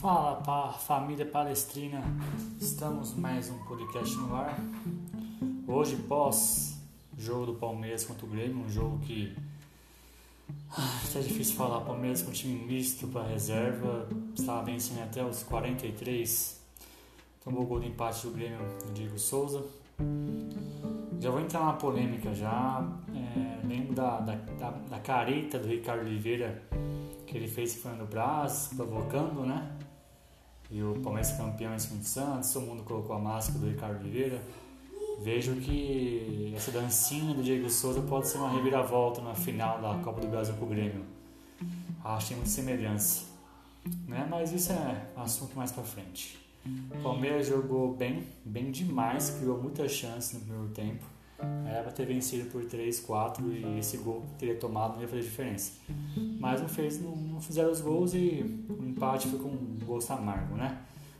Fala pa, família palestrina, estamos mais um podcast no ar. Hoje, pós jogo do Palmeiras contra o Grêmio, um jogo que ah, é difícil falar. Palmeiras com time misto para reserva, estava vencendo até os 43, tomou o gol de empate do Grêmio do Diego Souza. Já vou entrar na polêmica já. É, lembro da, da, da, da careta do Ricardo Oliveira que ele fez Fernando Braz, provocando, né? E o Palmeiras campeão em do Santos, todo mundo colocou a máscara do Ricardo Oliveira. Vejo que essa dancinha do Diego Souza pode ser uma reviravolta na final da Copa do Brasil com o Grêmio. Acho que tem muita semelhança. Né? Mas isso é assunto mais pra frente. O Palmeiras jogou bem, bem demais, criou muitas chances no primeiro tempo. Era para ter vencido por 3, 4 e esse gol que teria tomado não ia fazer diferença. Mas não, fez, não, não fizeram os gols e o empate foi com um gosto amargo, né?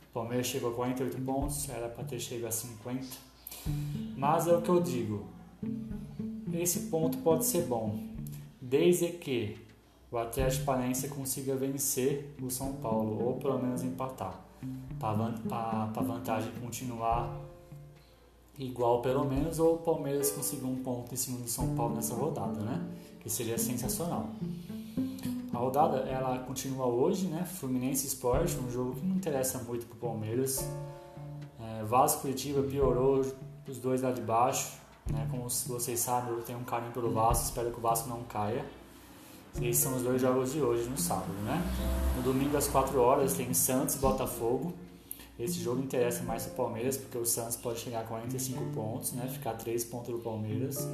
O Palmeiras chegou a 48 pontos, era para ter chegado a 50. Mas é o que eu digo, esse ponto pode ser bom, desde que o Atlético Paranaense consiga vencer o São Paulo, ou pelo menos empatar, para a vantagem continuar igual pelo menos, ou o Palmeiras conseguir um ponto em cima do São Paulo nessa rodada, né? Que seria sensacional. A rodada ela continua hoje, né? Fluminense Sport, um jogo que não interessa muito para o Palmeiras. É, Vasco Curitiba piorou os dois lá de baixo, né? Como vocês sabem, eu tenho um carinho pelo Vasco, espero que o Vasco não caia. Esses são os dois jogos de hoje, no sábado, né? No domingo às 4 horas tem Santos e Botafogo. Esse jogo interessa mais o Palmeiras, porque o Santos pode chegar a 45 pontos, né? Ficar 3 pontos do Palmeiras.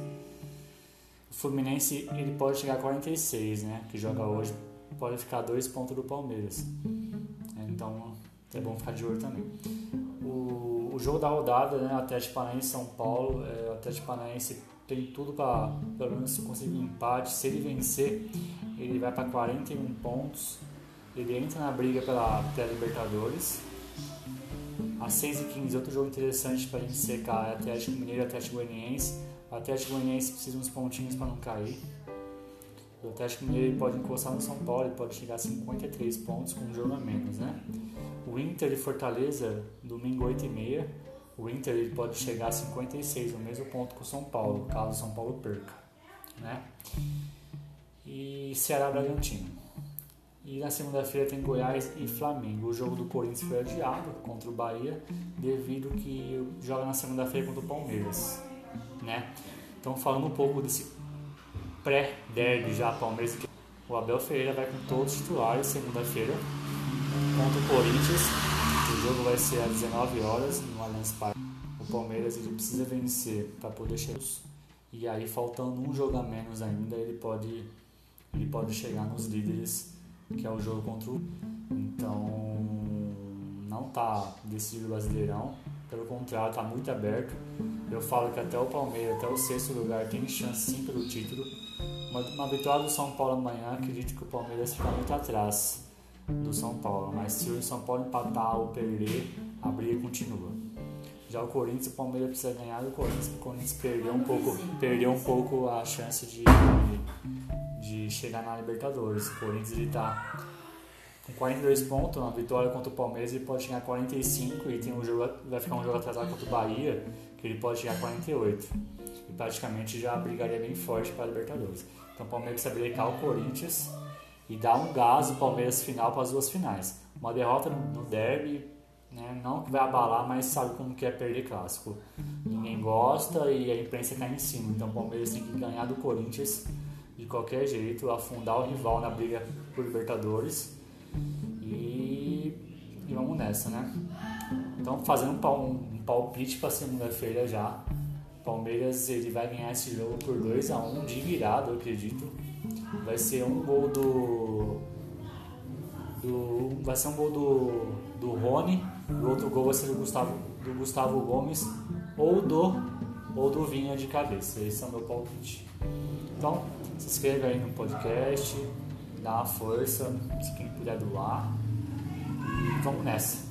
O Fluminense ele pode chegar a 46, né? Que joga hoje, pode ficar 2 pontos do Palmeiras. Então é bom ficar de olho também. O, o jogo da rodada, né? Atlético Paranaense São Paulo. É, o Atlético Paranaense tem tudo para pelo menos conseguir um empate. Se ele vencer, ele vai para 41 pontos. Ele entra na briga pela, pela Libertadores. Às 6h15, outro jogo interessante para a gente secar é Atlético Mineiro e Atlético Goianiense. O Atlético Goianiense precisa uns pontinhos para não cair. O Atlético Mineiro pode encostar no São Paulo, ele pode chegar a 53 pontos com um jogo a menos, né? O Inter e Fortaleza, domingo 8h30. O Inter ele pode chegar a 56, o mesmo ponto que o São Paulo, caso o São Paulo perca, né? E Ceará Bragantino. E na segunda-feira tem Goiás e Flamengo. O jogo do Corinthians foi adiado contra o Bahia, devido que joga na segunda-feira contra o Palmeiras, né? Então falando um pouco desse pré-derby já Palmeiras, que o Abel Ferreira vai com todos os titulares segunda-feira contra o Corinthians. O jogo vai ser às 19 horas no Allianz Parque. O Palmeiras ele precisa vencer para poder chegar. E aí faltando um jogo a menos ainda, ele pode ele pode chegar nos líderes que é o jogo contra o. Então, não tá decidido o Brasileirão, pelo contrário, tá muito aberto. Eu falo que até o Palmeiras, até o sexto lugar, tem chance sim pelo título. Uma, uma vitória do São Paulo amanhã, acredito que o Palmeiras fica muito atrás do São Paulo, mas se o São Paulo empatar ou perder, a briga continua. Já o Corinthians, o Palmeiras precisa ganhar e o Corinthians, o Corinthians perdeu um pouco, perdeu um pouco a chance de, chegar na Libertadores. O Corinthians ele tá com 42 pontos, uma vitória contra o Palmeiras ele pode chegar a 45 e tem um jogo, vai ficar um jogo atrasado contra o Bahia, que ele pode chegar a 48. E praticamente já brigaria bem forte para a Libertadores. Então o Palmeiras precisa brincar o Corinthians e dar um gás o Palmeiras final para as duas finais. Uma derrota no derby, né, não que vai abalar, mas sabe como que é perder clássico. Ninguém gosta e a imprensa cai em cima. Então o Palmeiras tem que ganhar do Corinthians de qualquer jeito, afundar o rival na briga por Libertadores e, e vamos nessa, né? Então, fazendo um, palpite para segunda-feira já, Palmeiras ele vai ganhar esse jogo por 2 a 1 um, de virada, eu acredito. Vai ser um gol do, do vai ser um gol do, do Rony, o outro gol vai ser do Gustavo, do Gustavo Gomes ou do ou do Vinha de cabeça. Esse é o meu palpite. Então, se inscreva aí no podcast, dá uma força, se quem puder doar. E vamos nessa.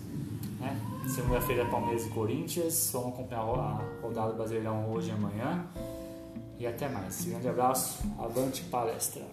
Né? Segunda-feira é Palmeiras e Corinthians. Vamos acompanhar a rodada do Brasileirão hoje e amanhã. E até mais. Grande abraço. Avante palestra.